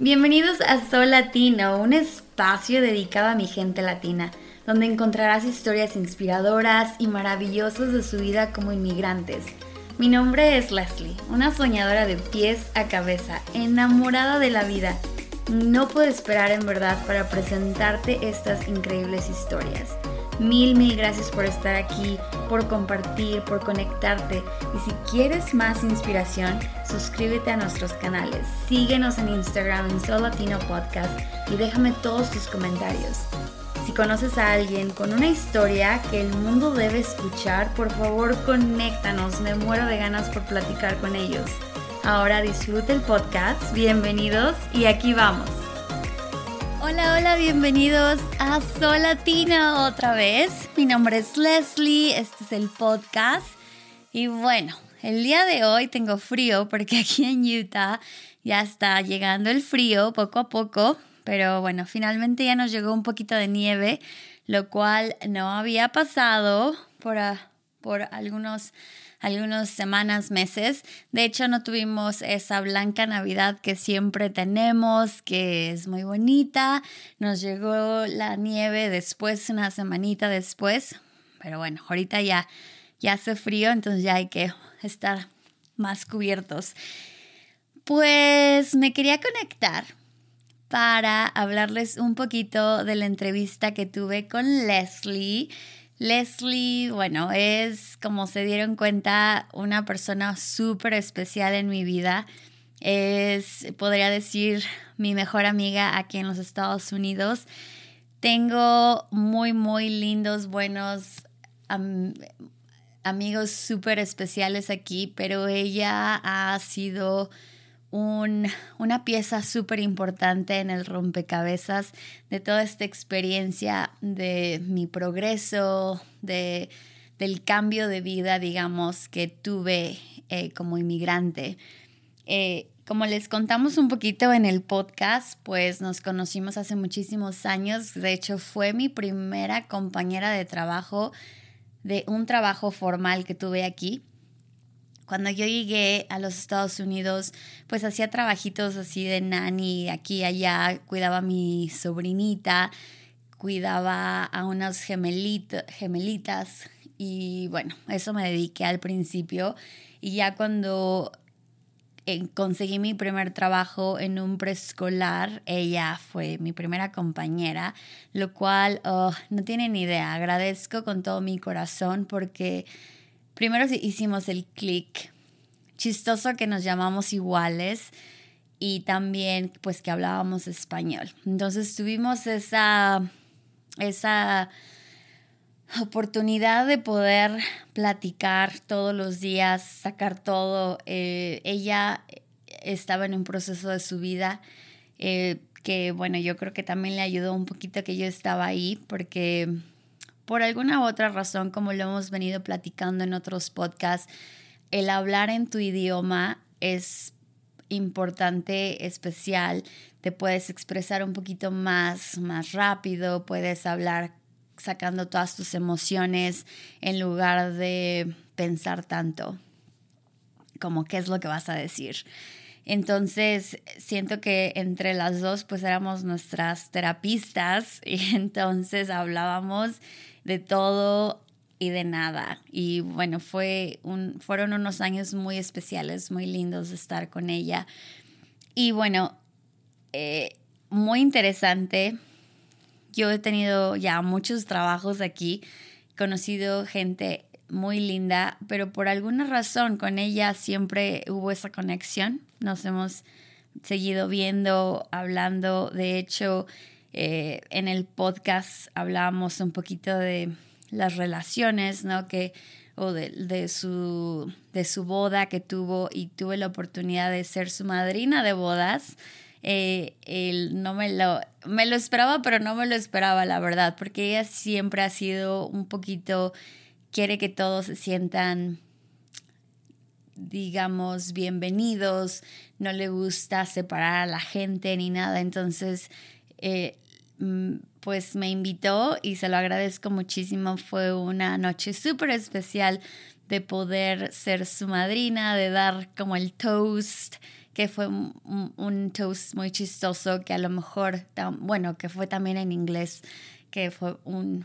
Bienvenidos a Sol Latino, un espacio dedicado a mi gente latina, donde encontrarás historias inspiradoras y maravillosas de su vida como inmigrantes. Mi nombre es Leslie, una soñadora de pies a cabeza, enamorada de la vida. No puedo esperar en verdad para presentarte estas increíbles historias. Mil, mil gracias por estar aquí, por compartir, por conectarte. Y si quieres más inspiración, suscríbete a nuestros canales. Síguenos en Instagram en Sol Latino Podcast y déjame todos tus comentarios. Si conoces a alguien con una historia que el mundo debe escuchar, por favor conéctanos. Me muero de ganas por platicar con ellos. Ahora disfruta el podcast. Bienvenidos y aquí vamos. Hola, hola, bienvenidos a Sol Latino otra vez. Mi nombre es Leslie, este es el podcast. Y bueno, el día de hoy tengo frío porque aquí en Utah ya está llegando el frío poco a poco, pero bueno, finalmente ya nos llegó un poquito de nieve, lo cual no había pasado por, por algunos algunas semanas, meses. De hecho, no tuvimos esa blanca Navidad que siempre tenemos, que es muy bonita. Nos llegó la nieve después, una semanita después. Pero bueno, ahorita ya, ya hace frío, entonces ya hay que estar más cubiertos. Pues me quería conectar para hablarles un poquito de la entrevista que tuve con Leslie Leslie, bueno, es, como se dieron cuenta, una persona súper especial en mi vida. Es, podría decir, mi mejor amiga aquí en los Estados Unidos. Tengo muy, muy lindos, buenos amigos súper especiales aquí, pero ella ha sido una pieza súper importante en el rompecabezas de toda esta experiencia de mi progreso, de, del cambio de vida, digamos, que tuve eh, como inmigrante. Eh, como les contamos un poquito en el podcast, pues nos conocimos hace muchísimos años. De hecho, fue mi primera compañera de trabajo de un trabajo formal que tuve aquí. Cuando yo llegué a los Estados Unidos, pues hacía trabajitos así de nani aquí y allá, cuidaba a mi sobrinita, cuidaba a unas gemelitas y bueno, eso me dediqué al principio. Y ya cuando eh, conseguí mi primer trabajo en un preescolar, ella fue mi primera compañera, lo cual oh, no tienen idea, agradezco con todo mi corazón porque primero hicimos el click. Chistoso que nos llamamos iguales y también pues que hablábamos español. Entonces tuvimos esa, esa oportunidad de poder platicar todos los días, sacar todo. Eh, ella estaba en un proceso de su vida eh, que bueno, yo creo que también le ayudó un poquito que yo estaba ahí porque por alguna u otra razón, como lo hemos venido platicando en otros podcasts, el hablar en tu idioma es importante, especial, te puedes expresar un poquito más, más rápido, puedes hablar sacando todas tus emociones en lugar de pensar tanto como qué es lo que vas a decir. Entonces, siento que entre las dos, pues éramos nuestras terapistas y entonces hablábamos de todo y de nada. Y bueno, fue un, fueron unos años muy especiales, muy lindos de estar con ella. Y bueno, eh, muy interesante. Yo he tenido ya muchos trabajos aquí, conocido gente muy linda, pero por alguna razón con ella siempre hubo esa conexión. Nos hemos seguido viendo, hablando. De hecho, eh, en el podcast hablábamos un poquito de las relaciones, ¿no? Que, o de, su, de su boda que tuvo y tuve la oportunidad de ser su madrina de bodas. Eh, no me lo, me lo esperaba, pero no me lo esperaba, la verdad, porque ella siempre ha sido un poquito, quiere que todos se sientan digamos, bienvenidos, no le gusta separar a la gente ni nada, entonces eh, pues me invitó y se lo agradezco muchísimo. Fue una noche súper especial de poder ser su madrina, de dar como el toast que fue un, toast muy chistoso que a lo mejor, bueno, que fue también en inglés, que fue un...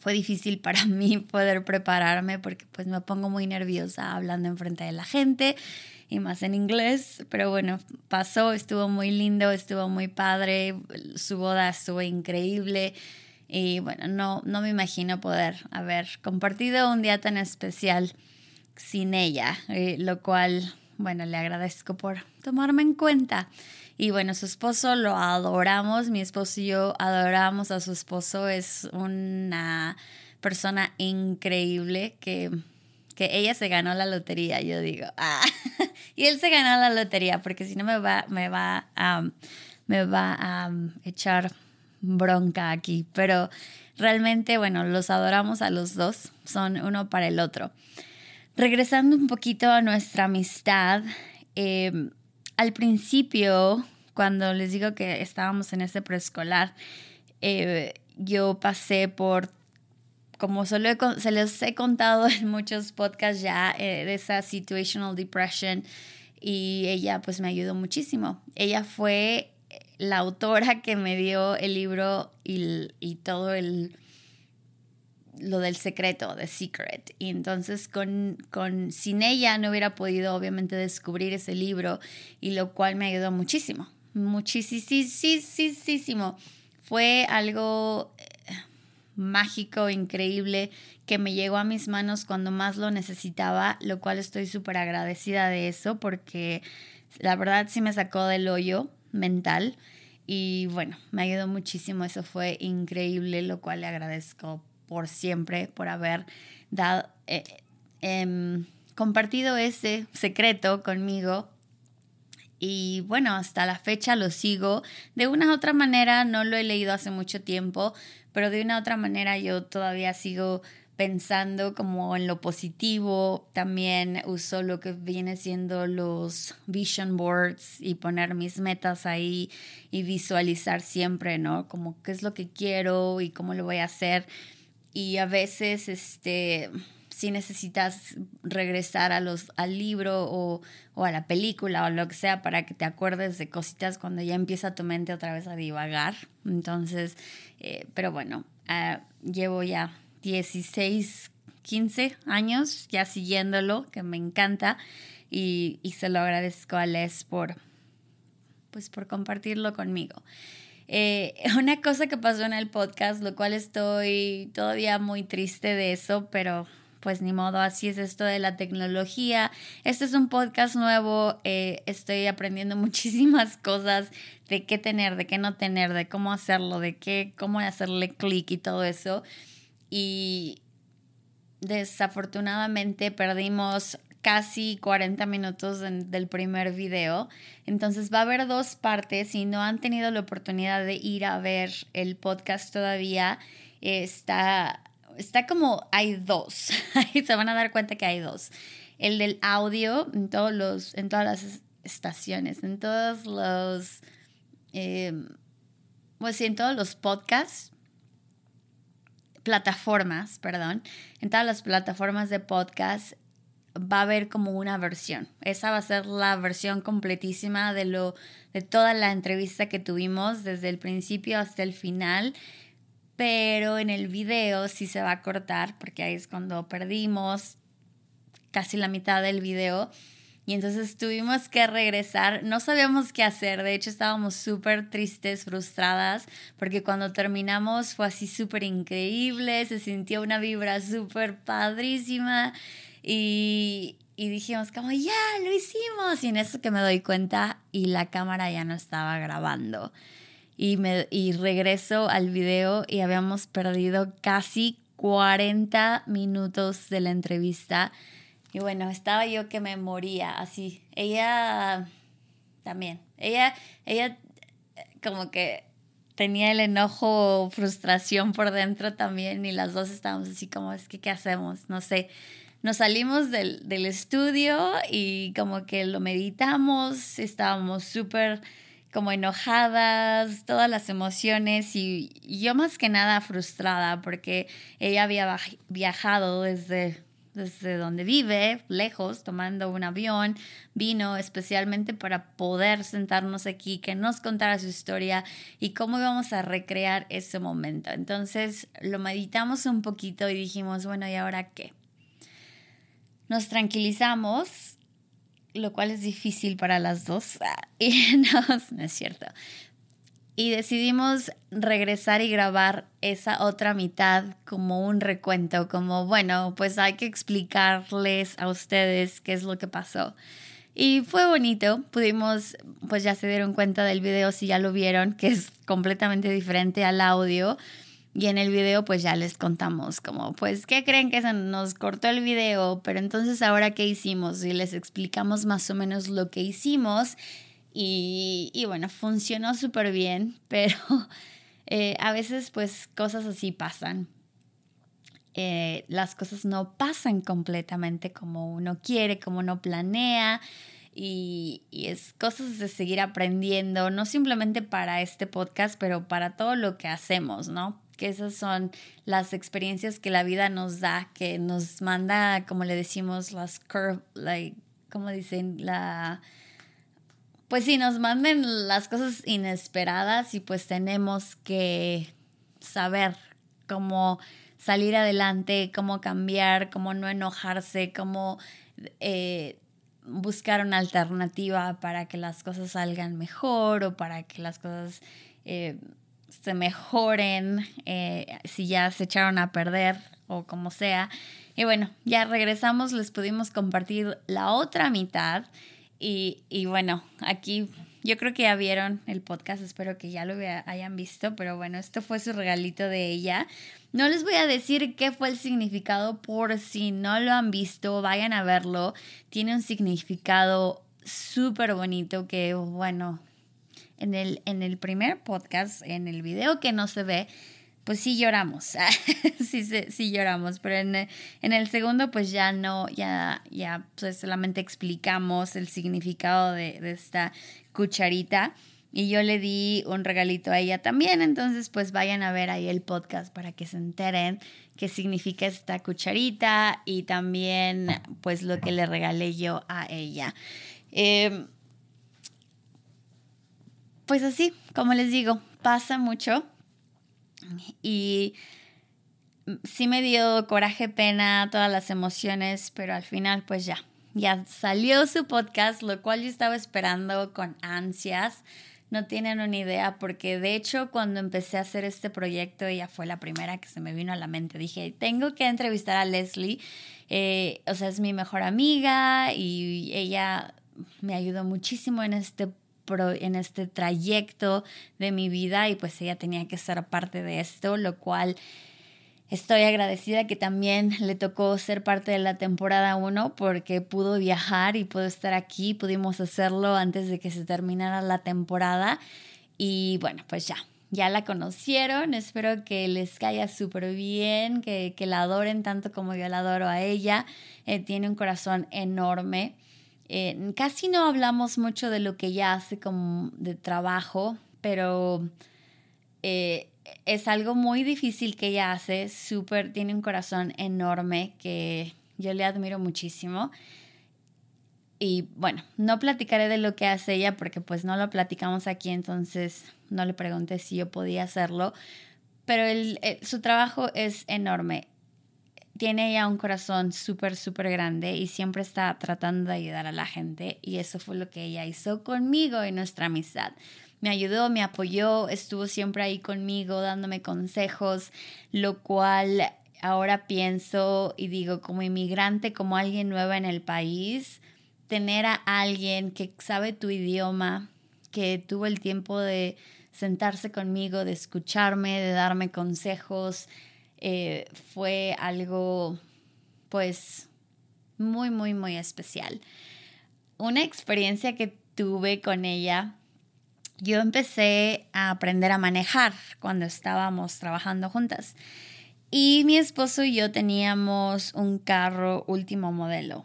Fue difícil para mí poder prepararme porque pues me pongo muy nerviosa hablando enfrente de la gente y más en inglés, pero bueno, pasó, estuvo muy lindo, estuvo muy padre, su boda estuvo increíble y bueno, no, no me imagino poder haber compartido un día tan especial sin ella, eh, lo cual, bueno, le agradezco por tomarme en cuenta. Y bueno, su esposo lo adoramos, mi esposo y yo adoramos a su esposo, es una persona increíble que, que ella se ganó la lotería, yo digo, ah, y él se ganó la lotería, porque si no me va, me va, me va a echar bronca aquí, pero realmente, bueno, los adoramos a los dos, son uno para el otro. Regresando un poquito a nuestra amistad, em, al principio, cuando les digo que estábamos en ese preescolar, eh, yo pasé por, como se, se les he contado en muchos podcasts ya, eh, de esa situational depression y ella pues me ayudó muchísimo. Ella fue la autora que me dio el libro y todo el lo del secreto, de Secret. Y entonces con, con, sin ella no hubiera podido obviamente descubrir ese libro y lo cual me ayudó muchísimo, muchísimo. Fue algo eh, mágico, increíble, que me llegó a mis manos cuando más lo necesitaba, lo cual estoy súper agradecida de eso porque la verdad sí me sacó del hoyo mental. Y bueno, me ayudó muchísimo, eso fue increíble, lo cual le agradezco por siempre, por haber dado, eh, em, compartido ese secreto conmigo. Y bueno, hasta la fecha lo sigo. De una u otra manera, no lo he leído hace mucho tiempo, pero de una u otra manera yo todavía sigo pensando como en lo positivo. También uso lo que viene siendo los vision boards y poner mis metas ahí y visualizar siempre, ¿no? Como qué es lo que quiero y cómo lo voy a hacer y a veces este si necesitas regresar a los, al libro o, a la película o lo que sea para que te acuerdes de cositas cuando ya empieza tu mente otra vez a divagar. Entonces, eh, pero bueno, ah, llevo ya 16, 15 años ya siguiéndolo, que me encanta y, y se lo agradezco a Les por, pues, por compartirlo conmigo. Eh, una cosa que pasó en el podcast, lo cual estoy todavía muy triste de eso, pero pues ni modo, así es esto de la tecnología. Este es un podcast nuevo, eh, estoy aprendiendo muchísimas cosas de qué tener, de qué no tener, de cómo hacerlo, de qué, cómo hacerle clic y todo eso. Y desafortunadamente perdimos casi 40 minutos del primer video. Entonces va a haber dos partes. Si no han tenido la oportunidad de ir a ver el podcast todavía, está, está como hay dos. Se van a dar cuenta que hay dos. El del audio en, todos los, en todas las estaciones, en todos los... Eh, pues en todos los podcasts plataformas, perdón, en todas las plataformas de podcast va a haber como una versión. Esa va a ser la versión completísima de lo de toda la entrevista que tuvimos desde el principio hasta el final. Pero en el video sí se va a cortar porque ahí es cuando perdimos casi la mitad del video. Y entonces tuvimos que regresar, no sabíamos qué hacer, de hecho estábamos súper tristes, frustradas, porque cuando terminamos fue así súper increíble, se sintió una vibra súper padrísima y, dijimos como, ya, lo hicimos. Y en eso que me doy cuenta y la cámara ya no estaba grabando. Y, me, y regreso al video y habíamos perdido casi 40 minutos de la entrevista. Y bueno, estaba yo que me moría así. Ella también. Ella, ella como que tenía el enojo, frustración por dentro también y las dos estábamos así como, es que, ¿qué hacemos? No sé nos salimos del, estudio y como que lo meditamos, estábamos súper como enojadas, todas las emociones y, yo más que nada frustrada porque ella había viajado desde, desde donde vive, lejos, tomando un avión, vino especialmente para poder sentarnos aquí, que nos contara su historia y cómo íbamos a recrear ese momento. Entonces lo meditamos un poquito y dijimos, bueno, ¿y ahora qué? Nos tranquilizamos, lo cual es difícil para las dos. Y no, no es cierto y decidimos regresar y grabar esa otra mitad como un recuento, como bueno, pues hay que explicarles a ustedes qué es lo que pasó. Y fue bonito, pudimos, pues ya se dieron cuenta del video si ya lo vieron, que es completamente diferente al audio. Y en el video pues ya les contamos como, pues, ¿qué creen que se nos cortó el video? Pero entonces ahora qué hicimos y les explicamos más o menos lo que hicimos y, bueno, funcionó súper bien, pero eh, a veces pues cosas así pasan. Eh, las cosas no pasan completamente como uno quiere, como uno planea. Y, y, es cosas de seguir aprendiendo, no simplemente para este podcast, pero para todo lo que hacemos, ¿no? Que esas son las experiencias que la vida nos da, que nos manda, como le decimos, las curve, like, como dicen, la, pues sí, nos manden las cosas inesperadas y pues tenemos que saber cómo salir adelante, cómo cambiar, cómo no enojarse, cómo eh, buscar una alternativa para que las cosas salgan mejor o para que las cosas eh, se mejoren eh, si ya se echaron a perder o como sea. Y bueno, ya regresamos, les pudimos compartir la otra mitad y, y bueno, aquí yo creo que ya vieron el podcast, espero que ya lo hayan visto, pero bueno, esto fue su regalito de ella. No les voy a decir qué fue el significado por si no lo han visto, vayan a verlo. Tiene un significado súper bonito que, bueno, en el, en el primer podcast, en el video que no se ve, pues sí lloramos, sí, sí, lloramos, pero en, en, el segundo pues ya no, ya, ya pues solamente explicamos el significado de, esta cucharita y yo le di un regalito a ella también, entonces pues vayan a ver ahí el podcast para que se enteren qué significa esta cucharita y también pues lo que le regalé yo a ella. Em, pues así, como les digo, pasa mucho y sí me dio coraje, pena, todas las emociones, pero al final pues ya, ya salió su podcast, lo cual yo estaba esperando con ansias. No tienen una idea, porque de hecho cuando empecé a hacer este proyecto, ella fue la primera que se me vino a la mente. Dije, tengo que entrevistar a Leslie, eh, o sea, es mi mejor amiga y ella me ayudó muchísimo en este en este trayecto de mi vida y pues ella tenía que ser parte de esto, lo cual estoy agradecida que también le tocó ser parte de la temporada 1 porque pudo viajar y pudo estar aquí, pudimos hacerlo antes de que se terminara la temporada y bueno, pues ya. Ya la conocieron, espero que les caiga súper bien, que, que, la adoren tanto como yo la adoro a ella. Eh, tiene un corazón enorme eh, casi no hablamos mucho de lo que ella hace como de trabajo, pero eh, es algo muy difícil que ella hace, súper, tiene un corazón enorme que yo le admiro muchísimo. Y bueno, no platicaré de lo que hace ella porque pues no lo platicamos aquí, entonces no le pregunté si yo podía hacerlo, pero el, su trabajo es enorme tiene ya un corazón súper, súper grande y siempre está tratando de ayudar a la gente y eso fue lo que ella hizo conmigo en nuestra amistad. Me ayudó, me apoyó, estuvo siempre ahí conmigo dándome consejos, lo cual ahora pienso y digo como inmigrante, como alguien nueva en el país, tener a alguien que sabe tu idioma, que tuvo el tiempo de sentarse conmigo, de escucharme, de darme consejos, eh, fue algo pues muy, muy, muy especial. Una experiencia que tuve con ella, yo empecé a aprender a manejar cuando estábamos trabajando juntas. Y mi esposo y yo teníamos un carro último modelo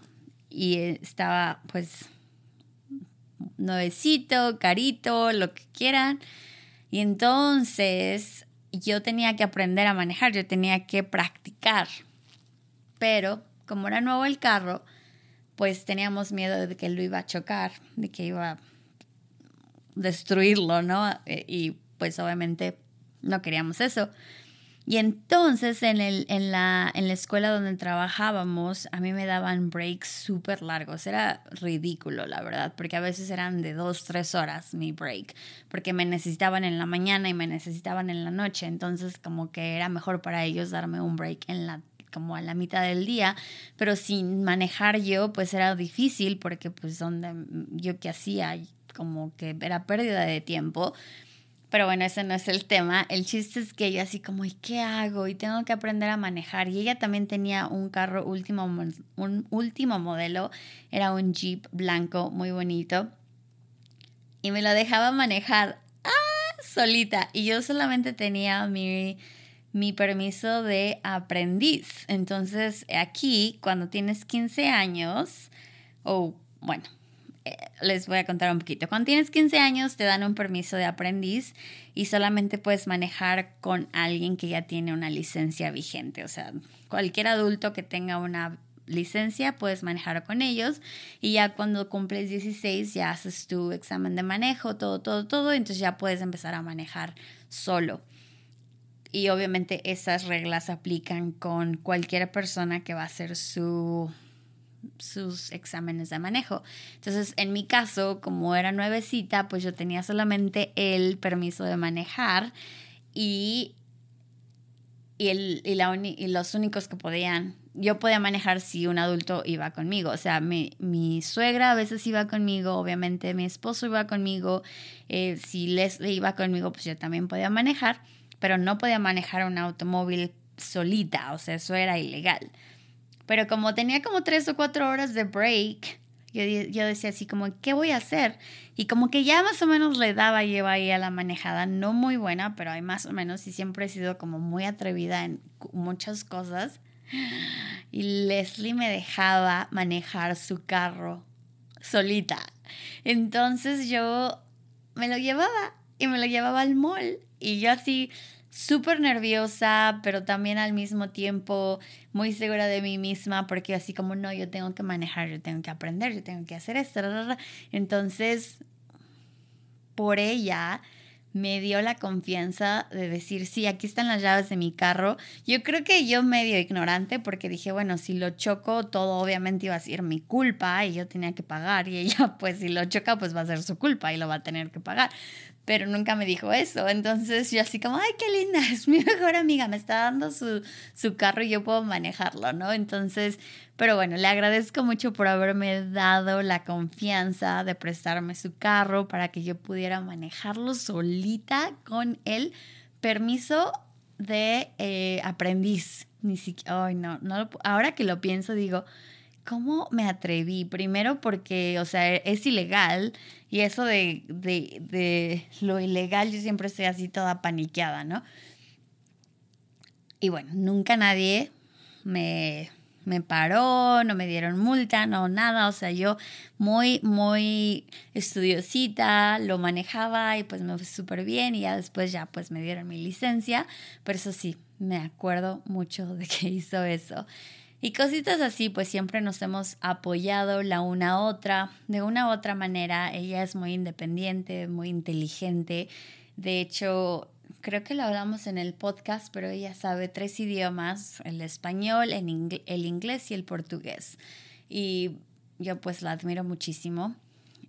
y estaba pues nuevecito, carito, lo que quieran. Y entonces yo tenía que aprender a manejar, yo tenía que practicar. Pero como era nuevo el carro, pues teníamos miedo de que lo iba a chocar, de que iba a destruirlo, ¿no? Eh, y pues obviamente no queríamos eso. Y entonces en, el, en, la, en la escuela donde trabajábamos, a mí me daban breaks súper largos. Era ridículo, la verdad, porque a veces eran de dos, tres horas mi break, porque me necesitaban en la mañana y me necesitaban en la noche. Entonces como que era mejor para ellos darme un break en la como a la mitad del día, pero sin manejar yo, pues era difícil porque pues donde yo que hacía, como que era pérdida de tiempo. Pero bueno, ese no es el tema. El chiste es que ella así como, ¿y qué hago? Y tengo que aprender a manejar. Y ella también tenía un carro último, un último modelo. Era un Jeep blanco muy bonito. Y me lo dejaba manejar ¡ah! solita. Y yo solamente tenía mi, mi permiso de aprendiz. Entonces aquí, cuando tienes 15 años, o bueno, eh, les voy a contar un poquito. Cuando tienes 15 años te dan un permiso de aprendiz y solamente puedes manejar con alguien que ya tiene una licencia vigente. O sea, cualquier adulto que tenga una licencia puedes manejar con ellos y ya cuando cumples 16 ya haces tu examen de manejo, todo, todo, todo, entonces ya puedes empezar a manejar solo. Y obviamente esas reglas aplican con cualquier persona que va a hacer su sus exámenes de manejo. Entonces, en mi caso, como era nuevecita, pues yo tenía solamente el permiso de manejar y, y, el, y, la y los únicos que podían, yo podía manejar si un adulto iba conmigo. O sea, mi, mi suegra a veces iba conmigo, obviamente mi esposo iba conmigo, eh, si Leslie iba conmigo, pues yo también podía manejar, pero no podía manejar un automóvil solita, o sea, eso era ilegal. Pero como tenía como tres o cuatro horas de break, yo, yo, decía así como, ¿qué voy a hacer? Y como que ya más o menos le daba lleva ahí a la manejada, no muy buena, pero hay más o menos y siempre he sido como muy atrevida en muchas cosas. Y Leslie me dejaba manejar su carro solita. Entonces yo me lo llevaba y me lo llevaba al mall. Y yo así, súper nerviosa, pero también al mismo tiempo muy segura de mí misma, porque así como no, yo tengo que manejar, yo tengo que aprender, yo tengo que hacer esto. Entonces, por ella me dio la confianza de decir, sí, aquí están las llaves de mi carro. Yo creo que yo medio ignorante porque dije, bueno, si lo choco, todo obviamente iba a ser mi culpa y yo tenía que pagar y ella, pues si lo choca, pues va a ser su culpa y lo va a tener que pagar pero nunca me dijo eso. Entonces yo así como, ay, qué linda, es mi mejor amiga, me está dando su, su carro y yo puedo manejarlo, ¿no? Entonces, pero bueno, le agradezco mucho por haberme dado la confianza de prestarme su carro para que yo pudiera manejarlo solita con el permiso de eh, aprendiz. Ni siquiera, ay, no, no, ahora que lo pienso digo, ¿cómo me atreví? Primero porque, o sea, es ilegal y eso de, de, de, lo ilegal yo siempre estoy así toda paniqueada, ¿no? Y bueno, nunca nadie me, me paró, no me dieron multa, no nada, o sea, yo muy, muy estudiosita, lo manejaba y pues me fue súper bien y ya después ya pues me dieron mi licencia, pero eso sí, me acuerdo mucho de que hizo eso. Y cositas así, pues siempre nos hemos apoyado la una a otra. De una u otra manera, ella es muy independiente, muy inteligente. De hecho, creo que lo hablamos en el podcast, pero ella sabe tres idiomas, el español, el inglés y el portugués. Y yo pues la admiro muchísimo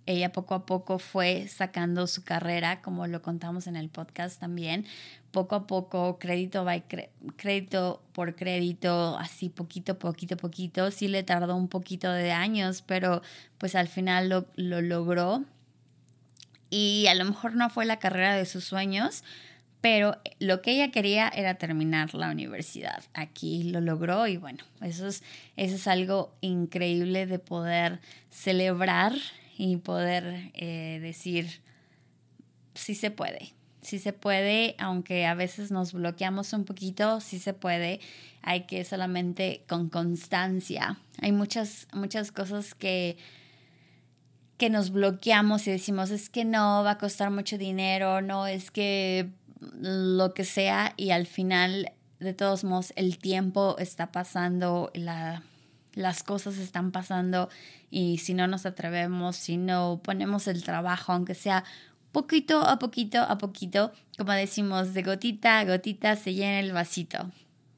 ella poco a poco fue sacando su carrera, como lo contamos en el podcast también, poco a poco, crédito, by crédito por crédito, así poquito, poquito, poquito. Sí le tardó un poquito de años, pero pues al final lo, lo logró. Y a lo mejor no fue la carrera de sus sueños, pero lo que ella quería era terminar la universidad. Aquí lo logró y bueno, eso es, eso es algo increíble de poder celebrar y poder eh, decir, sí se puede, sí se puede, aunque a veces nos bloqueamos un poquito, sí se puede, hay que solamente con constancia. Hay muchas, muchas cosas que, que nos bloqueamos y decimos, es que no, va a costar mucho dinero, no, es que lo que sea, y al final, de todos modos, el tiempo está pasando, la las cosas están pasando y si no nos atrevemos, si no ponemos el trabajo, aunque sea poquito a poquito a poquito, como decimos, de gotita a gotita se llena el vasito.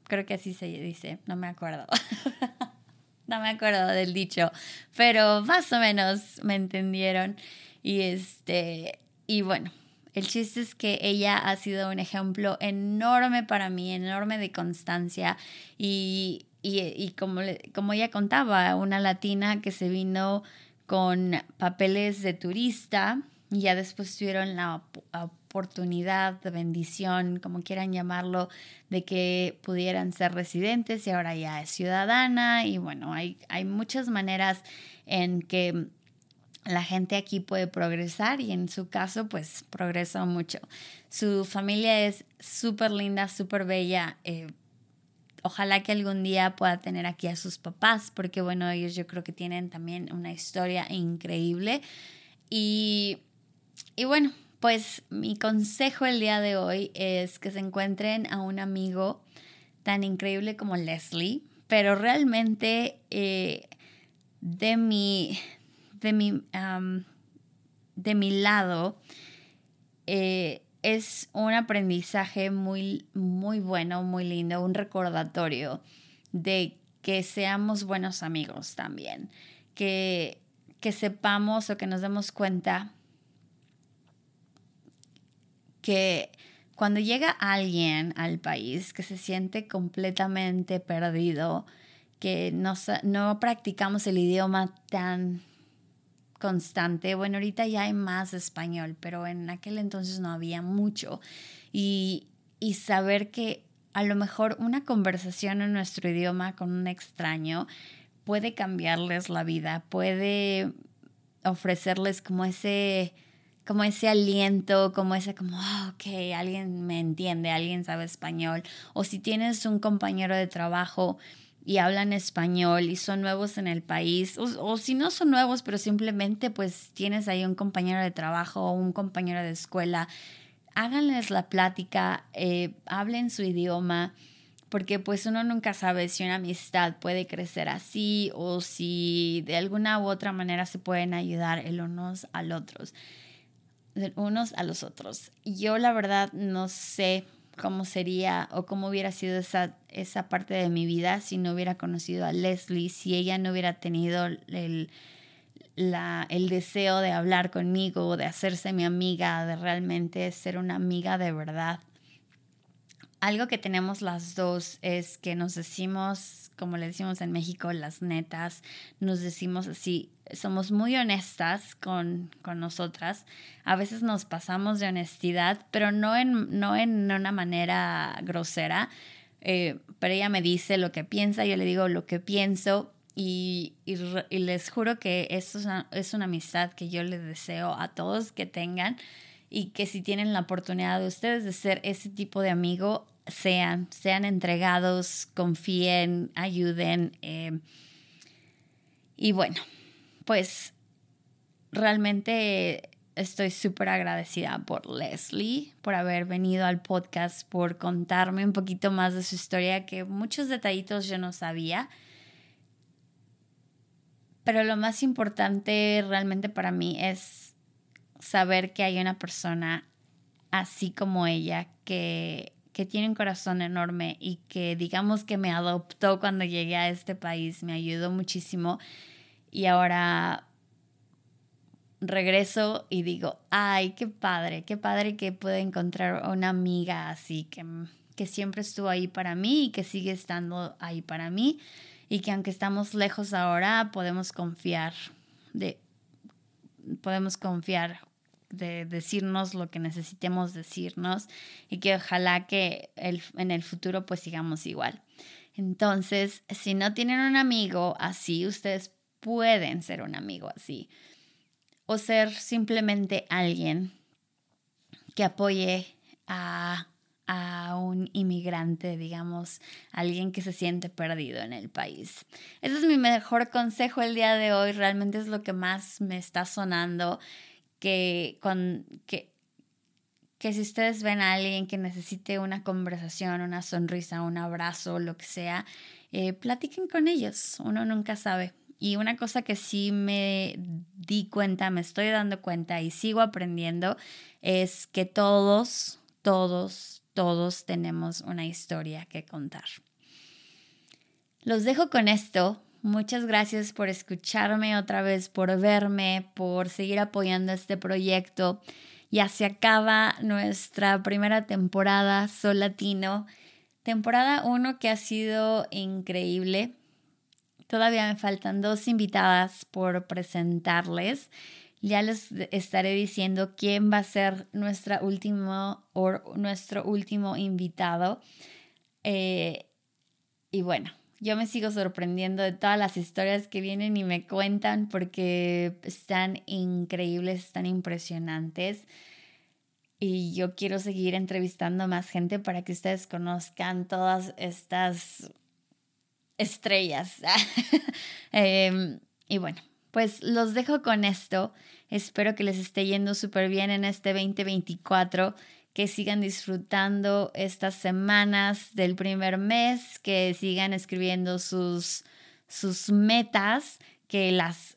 Creo que así se dice, no me acuerdo. no me acuerdo del dicho, pero más o menos me entendieron. Y este, y bueno, el chiste es que ella ha sido un ejemplo enorme para mí, enorme de constancia y, y, como, como ella contaba, una latina que se vino con papeles de turista y ya después tuvieron la oportunidad, de bendición, como quieran llamarlo, de que pudieran ser residentes y ahora ya es ciudadana y bueno, hay, hay muchas maneras en que la gente aquí puede progresar y en su caso pues progresó mucho. Su familia es súper linda, súper bella. Eh, ojalá que algún día pueda tener aquí a sus papás porque bueno, ellos yo creo que tienen también una historia increíble. Y, y bueno, pues mi consejo el día de hoy es que se encuentren a un amigo tan increíble como Leslie, pero realmente eh, de mi de mi, de mi lado, eh, es un aprendizaje muy, muy bueno, muy lindo, un recordatorio de que seamos buenos amigos también, que, que sepamos o que nos demos cuenta que cuando llega alguien al país que se siente completamente perdido, que no, no practicamos el idioma tan constante. Bueno, ahorita ya hay más español, pero en aquel entonces no había mucho. Y, y saber que a lo mejor una conversación en nuestro idioma con un extraño puede cambiarles la vida, puede ofrecerles como ese como ese aliento, como ese como, oh, ok, alguien me entiende, alguien sabe español. O si tienes un compañero de trabajo y hablan español y son nuevos en el país, o, si no son nuevos, pero simplemente pues tienes ahí un compañero de trabajo o un compañero de escuela, háganles la plática, eh, hablen su idioma, porque pues uno nunca sabe si una amistad puede crecer así o si de alguna u otra manera se pueden ayudar el unos al otros, unos a los otros. Yo la verdad no sé cómo sería o cómo hubiera sido esa, esa parte de mi vida si no hubiera conocido a Leslie, si ella no hubiera tenido el, el deseo de hablar conmigo, de hacerse mi amiga, de realmente ser una amiga de verdad. Algo que tenemos las dos es que nos decimos, como le decimos en México, las netas, nos decimos así, somos muy honestas con, con nosotras. A veces nos pasamos de honestidad, pero no en, no en una manera grosera. Eh, pero ella me dice lo que piensa, yo le digo lo que pienso y, y, les juro que esto es una, es una amistad que yo les deseo a todos que tengan y que si tienen la oportunidad de ustedes de ser ese tipo de amigo, sean, sean entregados, confíen, ayuden. Eh, y bueno, pues realmente estoy súper agradecida por Leslie, por haber venido al podcast, por contarme un poquito más de su historia, que muchos detallitos yo no sabía. Pero lo más importante realmente para mí es saber que hay una persona así como ella que, que tiene un corazón enorme y que digamos que me adoptó cuando llegué a este país, me ayudó muchísimo y ahora regreso y digo, ay, qué padre, qué padre que pueda encontrar una amiga así, que, que siempre estuvo ahí para mí y que sigue estando ahí para mí y que aunque estamos lejos ahora, podemos confiar de, podemos confiar de decirnos lo que necesitemos decirnos y que ojalá que el, en el futuro pues sigamos igual. Entonces, si no tienen un amigo así, ustedes pueden ser un amigo así. O ser simplemente alguien que apoye a, un inmigrante, digamos, alguien que se siente perdido en el país. Ese es mi mejor consejo el día de hoy, realmente es lo que más me está sonando, que, con, que, que si ustedes ven a alguien que necesite una conversación, una sonrisa, un abrazo, lo que sea, eh, platiquen con ellos, uno nunca sabe. Y una cosa que sí me di cuenta, me estoy dando cuenta y sigo aprendiendo es que todos, todos, todos tenemos una historia que contar. Los dejo con esto. Muchas gracias por escucharme otra vez, por verme, por seguir apoyando este proyecto. Ya se acaba nuestra primera temporada Sol Latino. Temporada 1 que ha sido increíble. Todavía me faltan dos invitadas por presentarles. Ya les estaré diciendo quién va a ser nuestra último, o nuestro último invitado. Eh, y bueno, yo me sigo sorprendiendo de todas las historias que vienen y me cuentan porque están increíbles, están impresionantes. Y yo quiero seguir entrevistando más gente para que ustedes conozcan todas estas estrellas. Em, y bueno, pues los dejo con esto. Espero que les esté yendo súper bien en este 2024 que sigan disfrutando estas semanas del primer mes, que sigan escribiendo sus, sus metas, que las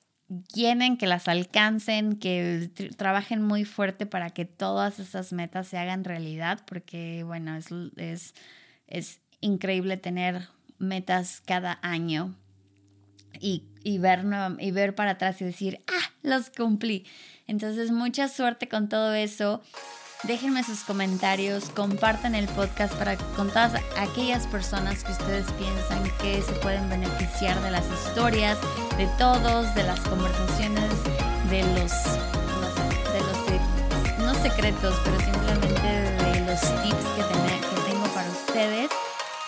llenen, que las alcancen, que trabajen muy fuerte para que todas esas metas se hagan realidad, porque bueno, es, es, es increíble tener metas cada año y, y, ver, y ver para atrás y decir, ah, los cumplí. Entonces, mucha suerte con todo eso. Déjenme sus comentarios, compartan el podcast para con todas aquellas personas que ustedes piensan que se pueden beneficiar de las historias, de todos, de las conversaciones, de los, de los no secretos, pero simplemente de los tips que, que tengo para ustedes.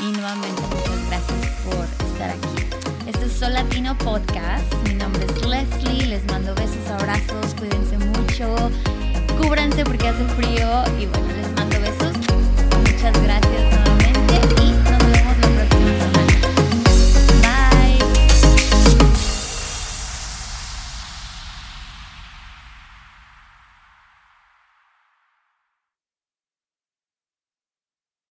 Y nuevamente muchas gracias por estar aquí. Este es Sol Latino Podcast. Mi nombre es Leslie. Les mando besos, abrazos. Cuídense mucho cúbranse porque hace frío y bueno, les mando besos. Muchas gracias.